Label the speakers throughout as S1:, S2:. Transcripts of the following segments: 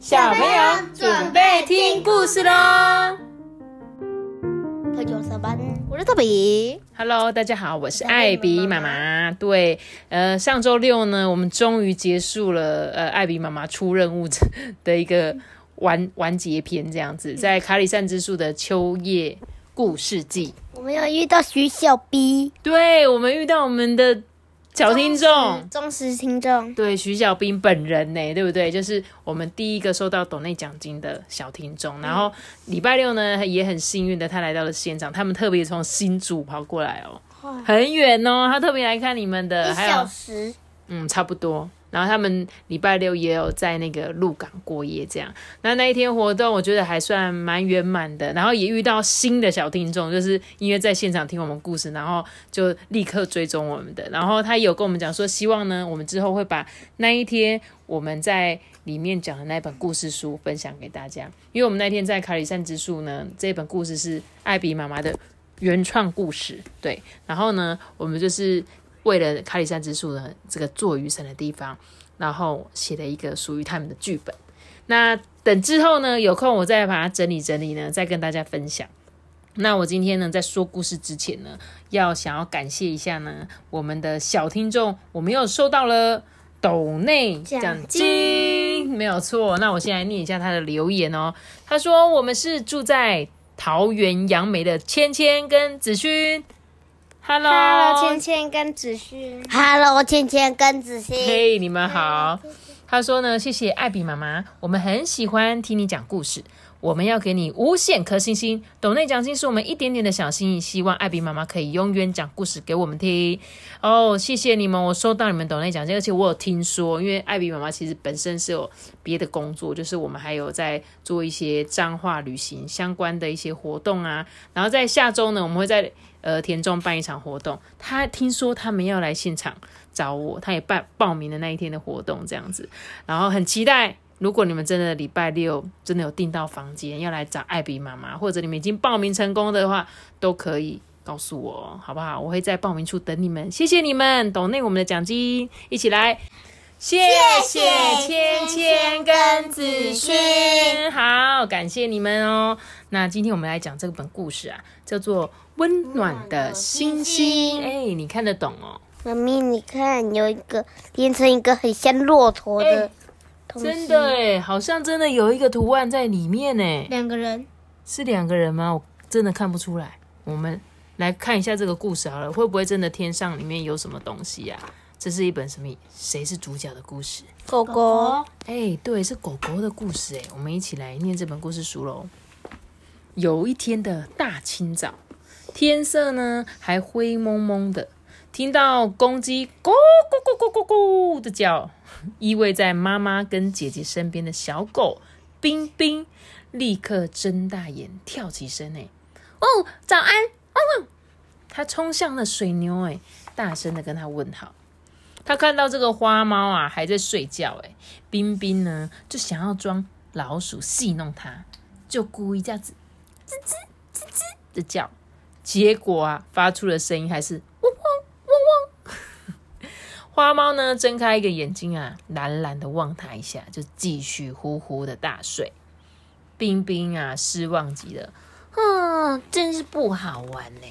S1: 小朋友准备听故事喽
S2: 特九上班，我是特比。
S1: ！Hello，大家好，我是艾比妈妈。对，呃，上周六呢，我们终于结束了呃艾比妈妈出任务的一个完 完结篇，这样子，在卡里善之树的秋叶故事季。
S2: 我们要遇到徐小 B
S1: 对，我们遇到我们的小听众，
S2: 忠实听众。
S1: 对徐小兵本人呢，对不对？就是我们第一个收到董内奖金的小听众。然后礼拜六呢，也很幸运的他来到了现场，他们特别从新竹跑过来哦，很远哦，他特别来看你们的，
S2: 一
S1: 还有
S2: 小时，
S1: 嗯，差不多。然后他们礼拜六也有在那个鹿港过夜，这样。那那一天活动，我觉得还算蛮圆满的。然后也遇到新的小听众，就是因为在现场听我们故事，然后就立刻追踪我们的。然后他有跟我们讲说，希望呢，我们之后会把那一天我们在里面讲的那本故事书分享给大家。因为我们那天在卡里善之树呢，这本故事是艾比妈妈的原创故事，对。然后呢，我们就是为了卡里山之树的这个做雨伞的地方，然后写了一个属于他们的剧本。那等之后呢，有空我再把它整理整理呢，再跟大家分享。那我今天呢，在说故事之前呢，要想要感谢一下呢，我们的小听众，我们又收到了斗内奖
S2: 奖
S1: 金，没有错。那我先来念一下他的留言哦。他说我们是住在桃园杨梅的芊芊跟子勋。
S2: Hello，Hello，芊芊跟子勋。Hello，芊芊跟子勋。
S1: 嘿你们好。他说呢，谢谢艾比妈妈，我们很喜欢听你讲故事，我们要给你无限颗星星。抖内奖金是我们一点点的小心意，希望艾比妈妈可以永远讲故事给我们听。哦，谢谢你们，我收到你们抖内奖金，而且我有听说，因为艾比妈妈其实本身是有别的工作，就是我们还有在做一些彰化旅行相关的一些活动啊。然后在下周呢，我们会在呃田中办一场活动，他听说他们要来现场。找我，他也办报名了那一天的活动，这样子，然后很期待。如果你们真的礼拜六真的有订到房间，要来找艾比妈妈，或者你们已经报名成功的话，都可以告诉我，好不好？我会在报名处等你们。谢谢你们，懂内我们的奖金，一起来。谢谢芊芊跟子勋，好，感谢你们哦。那今天我们来讲这本故事啊，叫做《温暖的星星》。哎，你看得懂哦？
S2: 妈咪，你看有一个连成一个很像骆驼的。
S1: 真的哎，好像真的有一个图案在里面呢。
S2: 两个人。
S1: 是两个人吗？我真的看不出来。我们来看一下这个故事好了，会不会真的天上里面有什么东西呀、这是一本什么？谁是主角的故事？
S2: 狗狗。
S1: 哎，对，是狗狗的故事哎。我们一起来念这本故事书喽。有一天的大清早，天色呢还灰蒙蒙的，听到公鸡咕咕咕咕咕咕的叫，依偎在妈妈跟姐姐身边的小狗冰冰，立刻睁大眼跳起身哎，哦，早安，汪汪！它冲向了水牛哎，大声的跟它问好。他看到这个花猫啊还在睡觉，哎，冰冰呢就想要装老鼠戏弄它，就故意这样子吱吱吱吱的叫，结果啊发出的声音还是汪汪汪汪。花猫呢睁开一个眼睛啊，懒懒的望它一下，就继续呼呼的大睡。冰冰啊失望极了，嗯，真是不好玩呢。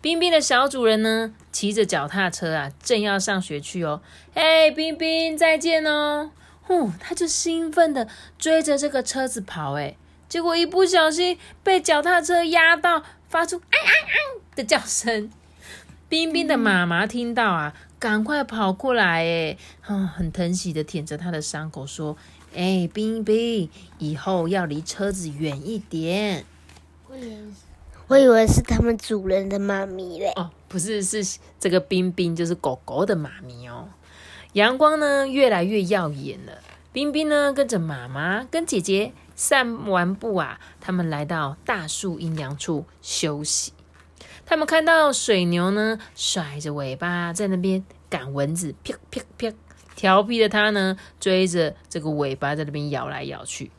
S1: 冰冰的小主人呢，骑着脚踏车啊，正要上学去哦。嘿，冰冰，再见哦！呼，他就兴奋的追着这个车子跑，哎，结果一不小心被脚踏车压到，发出“哎哎哎”的叫声。冰冰的妈妈听到啊，赶快跑过来，哎，啊，很疼惜的舔着他的伤口，说：“哎，冰冰，以后要离车子远一点。”
S2: 我以为是他们主人的妈咪嘞。
S1: 哦，不是，是这个冰冰，就是狗狗的妈咪哦。阳光呢越来越耀眼了，冰冰呢跟着妈妈跟姐姐散完步啊，他们来到大树阴凉处休息。他们看到水牛呢甩着尾巴在那边赶蚊子，啪啪啪，调皮的它呢追着这个尾巴在那边摇来摇去。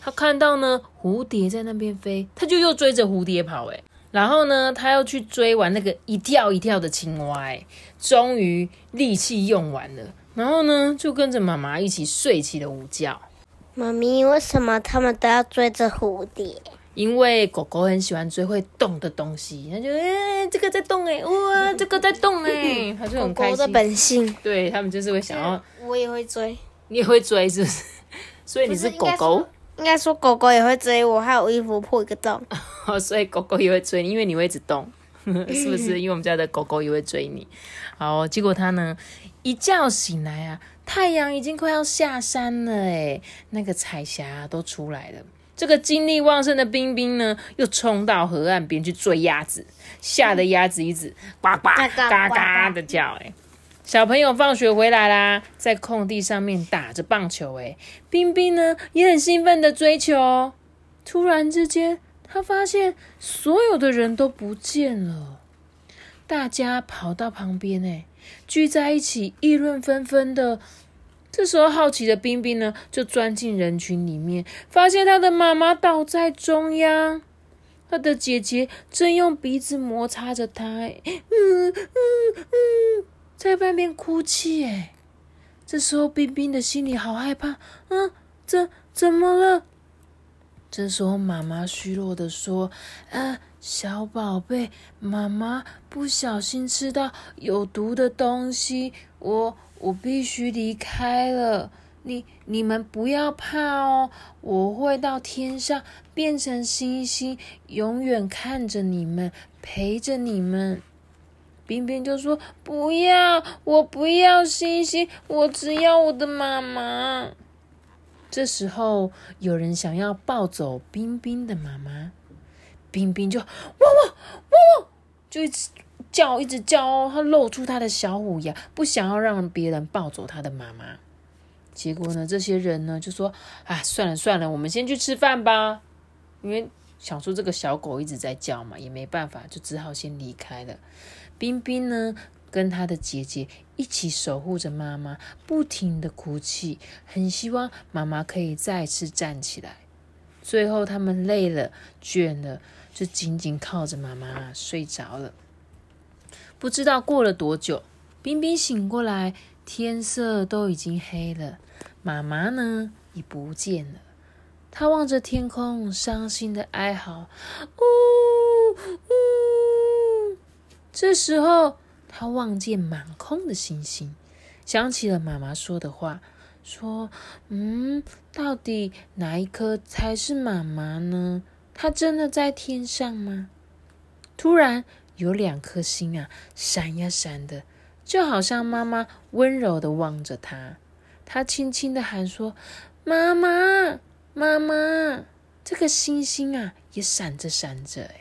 S1: 他看到呢蝴蝶在那边飞，他就又追着蝴蝶跑，诶然后呢，他又去追完那个一跳一跳的青蛙，哎，终于力气用完了，然后呢，就跟着妈妈一起睡起了午觉。
S2: 妈咪，为什么他们都要追着蝴蝶？
S1: 因为狗狗很喜欢追会动的东西，它就哎、这个在动哎、哇这个在动哎、它就
S2: 狗
S1: 很开心。
S2: 狗的本性，
S1: 对他们就是会想要，
S2: 我也会追。
S1: 你也会追是不是？所以你是狗狗，
S2: 应该说狗狗也会追我，还有衣服破一个洞。
S1: 所以狗狗也会追你，因为你会一直动，是不是？因为我们家的狗狗也会追你。好，结果它呢一觉醒来啊，太阳已经快要下山了哎，那个彩霞都出来了。这个精力旺盛的冰冰呢，又冲到河岸边去追鸭子，吓得鸭子一直呱呱
S2: 嘎
S1: 嘎
S2: 呱
S1: 的叫哎。小朋友放学回来啦，在空地上面打着棒球哎，冰冰呢也很兴奋的追球。突然之间，他发现所有的人都不见了，大家跑到旁边哎，聚在一起议论纷纷的。这时候，好奇的冰冰呢，就钻进人群里面，发现他的妈妈倒在中央，他的姐姐正用鼻子摩擦着他，嗯嗯嗯，在外面哭泣。哎，这时候冰冰的心里好害怕，嗯，怎怎么了？这时候，妈妈虚弱的说：“啊，小宝贝，妈妈不小心吃到有毒的东西，我我必须离开了。你你们不要怕哦，我会到天上变成星星，永远看着你们，陪着你们。”冰冰就说：“不要，我不要星星，我只要我的妈妈。”这时候，有人想要抱走冰冰的妈妈，冰冰就汪汪汪汪，就一直叫，一直叫哦。他露出他的小虎牙，不想要让别人抱走他的妈妈。结果呢，这些人呢就说：“啊，算了算了，我们先去吃饭吧。”因为想说这个小狗一直在叫嘛，也没办法，就只好先离开了。冰冰呢，跟她的姐姐一起守护着妈妈，不停的哭泣，很希望妈妈可以再次站起来。最后，他们累了、倦了，就紧紧靠着妈妈睡着了。不知道过了多久，冰冰醒过来，天色都已经黑了，妈妈呢已不见了。她望着天空，伤心的哀嚎：“呜呜！”这时候，他望见满空的星星，想起了妈妈说的话，说：“嗯，到底哪一颗才是妈妈呢？她真的在天上吗？”突然，有两颗星啊，闪呀闪的，就好像妈妈温柔的望着他。他轻轻的喊说：“妈妈，妈妈！”这个星星啊，也闪着闪着，哎。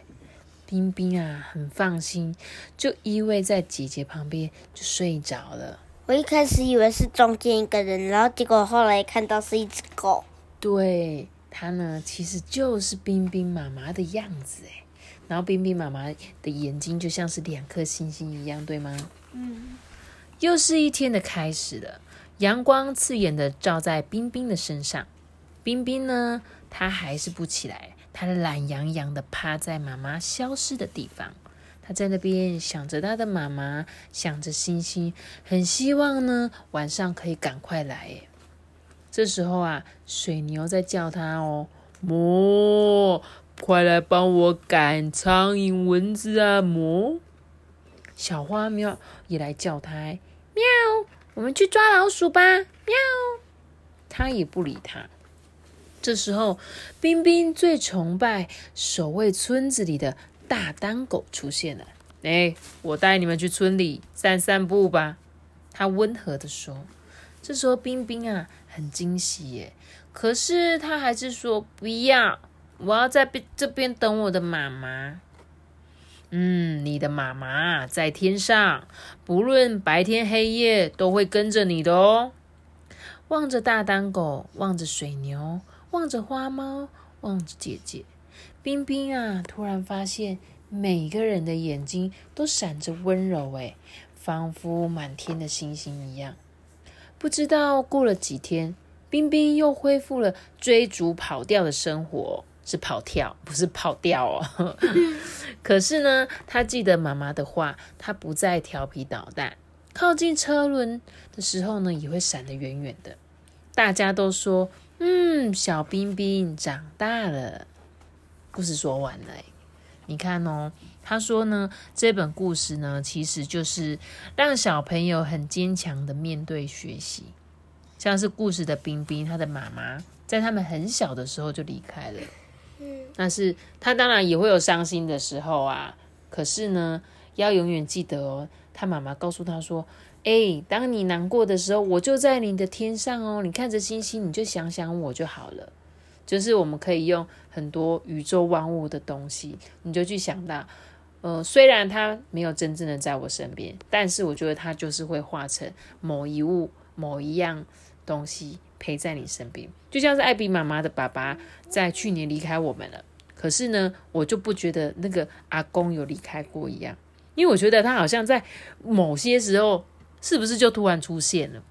S1: 冰冰啊，很放心，就依偎在姐姐旁边就睡着了。
S2: 我一开始以为是中间一个人，然后结果后来看到是一只狗。
S1: 对，它呢其实就是冰冰妈妈的样子哎。然后冰冰妈妈的眼睛就像是两颗星星一样，对吗？
S2: 嗯。
S1: 又是一天的开始了，阳光刺眼的照在冰冰的身上。冰冰呢，她还是不起来。他懒洋洋的趴在妈妈消失的地方，他在那边想着他的妈妈，想着星星，很希望呢晚上可以赶快来。这时候啊，水牛在叫他哦，哞，快来帮我赶苍蝇、蚊子啊，哞。小花喵也来叫他，喵，我们去抓老鼠吧，喵。他也不理他。这时候，冰冰最崇拜守卫村子里的大丹狗出现了。哎，我带你们去村里散散步吧。他温和的说。这时候，冰冰啊很惊喜耶，可是他还是说不要，我要在这边等我的妈妈。嗯，你的妈妈在天上，不论白天黑夜都会跟着你的哦。望着大丹狗，望着水牛。望着花猫，望着姐姐，冰冰啊，突然发现每个人的眼睛都闪着温柔，哎，仿佛满天的星星一样。不知道过了几天，冰冰又恢复了追逐跑掉的生活，是跑跳，不是跑掉哦。可是呢，他记得妈妈的话，他不再调皮捣蛋，靠近车轮的时候呢，也会闪得远远的。大家都说。嗯，小冰冰长大了。故事说完了，你看哦，他说呢，这本故事呢，其实就是让小朋友很坚强的面对学习。像是故事的冰冰，他的妈妈在他们很小的时候就离开了。嗯，但是他当然也会有伤心的时候啊。可是呢，要永远记得哦，他妈妈告诉他说：“哎，当你难过的时候，我就在你的天上哦，你看着星星，你就想想我就好了。”就是我们可以用很多宇宙万物的东西，你就去想到，呃，虽然他没有真正的在我身边，但是我觉得他就是会化成某一物、某一样东西陪在你身边，就像是艾比妈妈的爸爸在去年离开我们了。可是呢，我就不觉得那个阿公有离开过一样，因为我觉得他好像在某些时候，是不是就突然出现了？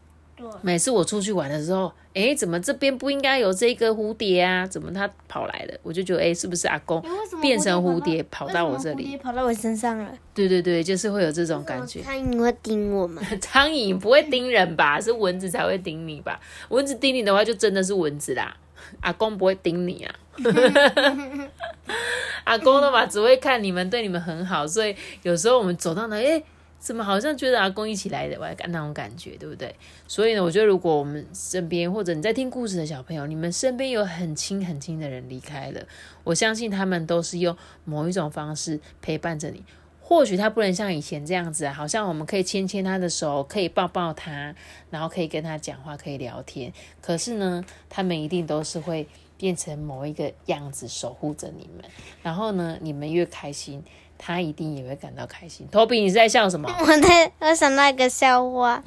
S1: 每次我出去玩的时候，哎，怎么这边不应该有这个蝴蝶啊？怎么它跑来了？我就觉得，哎，是不是阿公变成蝴蝶跑到我这里，
S2: 跑到我身上了？
S1: 对对对，就是会有这种感觉。
S2: 苍蝇会叮我们？
S1: 苍蝇不会叮人吧？是蚊子才会叮你吧？蚊子叮你的话，就真的是蚊子啦。阿公不会叮你啊。阿公的嘛，只会看你们对你们很好，所以有时候我们走到哪，哎。怎么好像觉得阿公一起来的，我感那种感觉，对不对？所以呢，我觉得如果我们身边或者你在听故事的小朋友，你们身边有很亲很亲的人离开了，我相信他们都是用某一种方式陪伴着你。或许他不能像以前这样子啊，好像我们可以牵牵他的手，可以抱抱他，然后可以跟他讲话，可以聊天。可是呢，他们一定都是会变成某一个样子守护着你们。然后呢，你们越开心。他一定也会感到开心。托比，你是在笑什么？
S2: 我在，我想到一个笑话，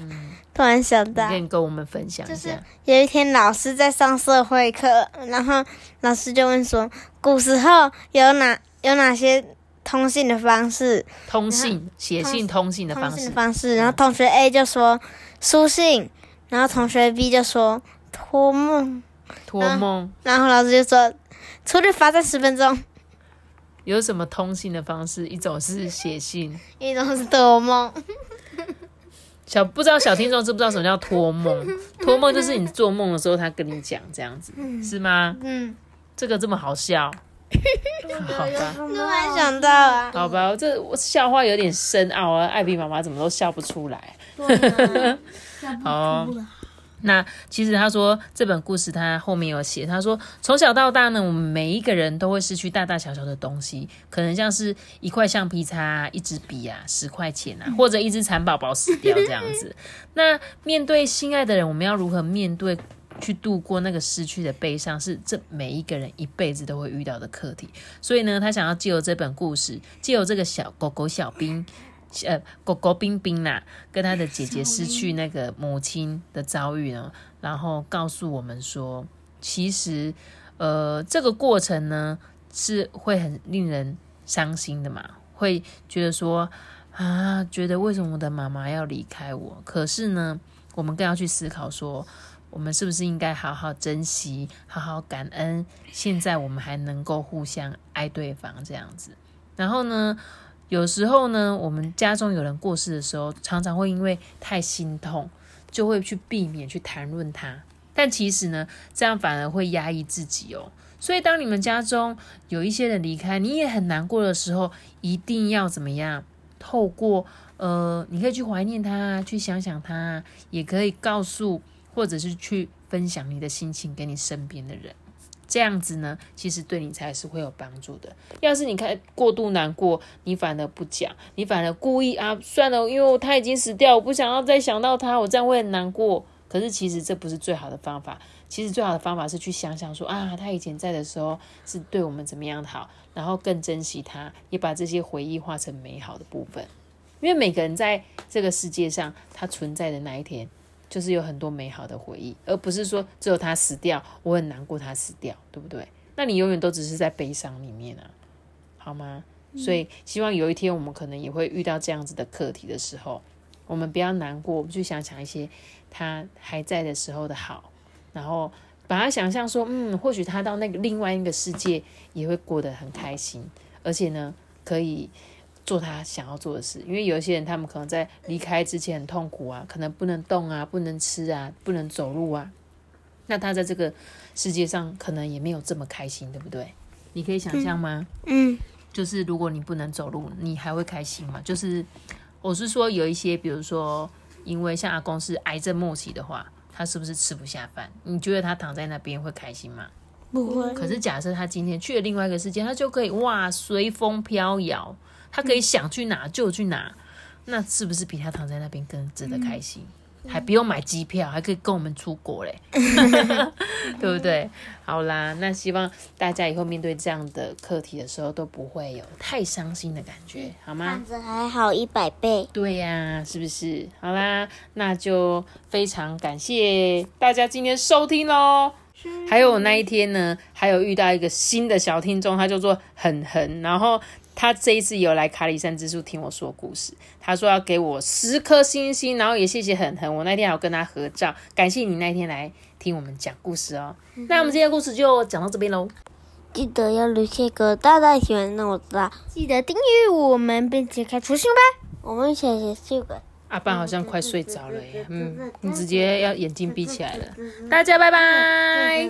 S2: 突然想到，
S1: 可以跟我们分享一下。
S2: 有一天，老师在上社会课，然后老师就问说：“古时候有哪有哪些通信的方式？
S1: 通信，写信通信的方式。
S2: 方式。”然后同学 A 就说书信，然后同学 B 就说托梦，
S1: 托梦。
S2: 然后老师就说：“出去罚站十分钟。”
S1: 有什么通信的方式？一种是写信，
S2: 一种是托梦。
S1: 小不知道小听众知不知道什么叫托梦？托梦就是你做梦的时候，他跟你讲这样子，是吗？嗯，这个这么好笑，
S2: 好吧？突然想到啊，
S1: 好吧，这笑话有点深奥啊，艾比妈妈怎么都笑不出来。好。那其实他说这本故事他后面有写，他说从小到大呢，我们每一个人都会失去大大小小的东西，可能像是一块橡皮擦、一支笔啊、十块钱啊，或者一只蚕宝宝死掉这样子。那面对心爱的人，我们要如何面对去度过那个失去的悲伤，是这每一个人一辈子都会遇到的课题。所以呢，他想要借由这本故事，借由这个小狗狗小兵。呃，狗狗冰冰呐，跟他的姐姐失去那个母亲的遭遇呢，然后告诉我们说，其实，呃，这个过程呢是会很令人伤心的嘛，会觉得说啊，觉得为什么我的妈妈要离开我？可是呢，我们更要去思考说，我们是不是应该好好珍惜，好好感恩，现在我们还能够互相爱对方这样子，然后呢？有时候呢，我们家中有人过世的时候，常常会因为太心痛，就会去避免去谈论他。但其实呢，这样反而会压抑自己哦。所以，当你们家中有一些人离开，你也很难过的时候，一定要怎么样？透过呃，你可以去怀念他，去想想他，也可以告诉或者是去分享你的心情给你身边的人。这样子呢，其实对你才是会有帮助的。要是你看过度难过，你反而不讲，你反而故意啊，算了，因为他已经死掉，我不想要再想到他，我这样会很难过。可是其实这不是最好的方法。其实最好的方法是去想想说啊，他以前在的时候是对我们怎么样好，然后更珍惜他，也把这些回忆化成美好的部分。因为每个人在这个世界上，他存在的那一天。就是有很多美好的回忆，而不是说只有他死掉，我很难过他死掉，对不对？那你永远都只是在悲伤里面啊，好吗？所以希望有一天我们可能也会遇到这样子的课题的时候，我们不要难过，我们去想想一些他还在的时候的好，然后把他想象说，嗯，或许他到那个另外一个世界也会过得很开心，而且呢，可以。做他想要做的事，因为有一些人，他们可能在离开之前很痛苦啊，可能不能动啊，不能吃啊，不能走路啊。那他在这个世界上可能也没有这么开心，对不对？你可以想象吗？
S2: 嗯，
S1: 就是如果你不能走路，你还会开心吗？就是我是说有一些，比如说，因为像阿公是癌症末期的话，他是不是吃不下饭？你觉得他躺在那边会开心吗？
S2: 不会。
S1: 可是假设他今天去了另外一个世界，他就可以哇随风飘摇，他可以想去哪就去哪，那是不是比他躺在那边更值得开心？还不用买机票，还可以跟我们出国嘞，对不对？好啦，那希望大家以后面对这样的课题的时候，都不会有太伤心的感觉，好吗？
S2: 看着还好一百倍。
S1: 对呀、是不是？好啦，那就非常感谢大家今天收听喽。还有我那一天呢，还有遇到一个新的小听众，他叫做狠狠，然后他这一次有来卡里山之树听我说故事，他说要给我十颗星星，然后也谢谢狠狠，我那天还有跟他合照，感谢你那天来听我们讲故事哦。那我们今天的故事就讲到这边喽。
S2: 记得要留下个大大喜欢，让我知道。记得订阅我们，并且开出星吧。我们写写这个。
S1: 阿爸好像快睡着了耶，嗯，你直接要眼睛闭起来了。大家拜拜。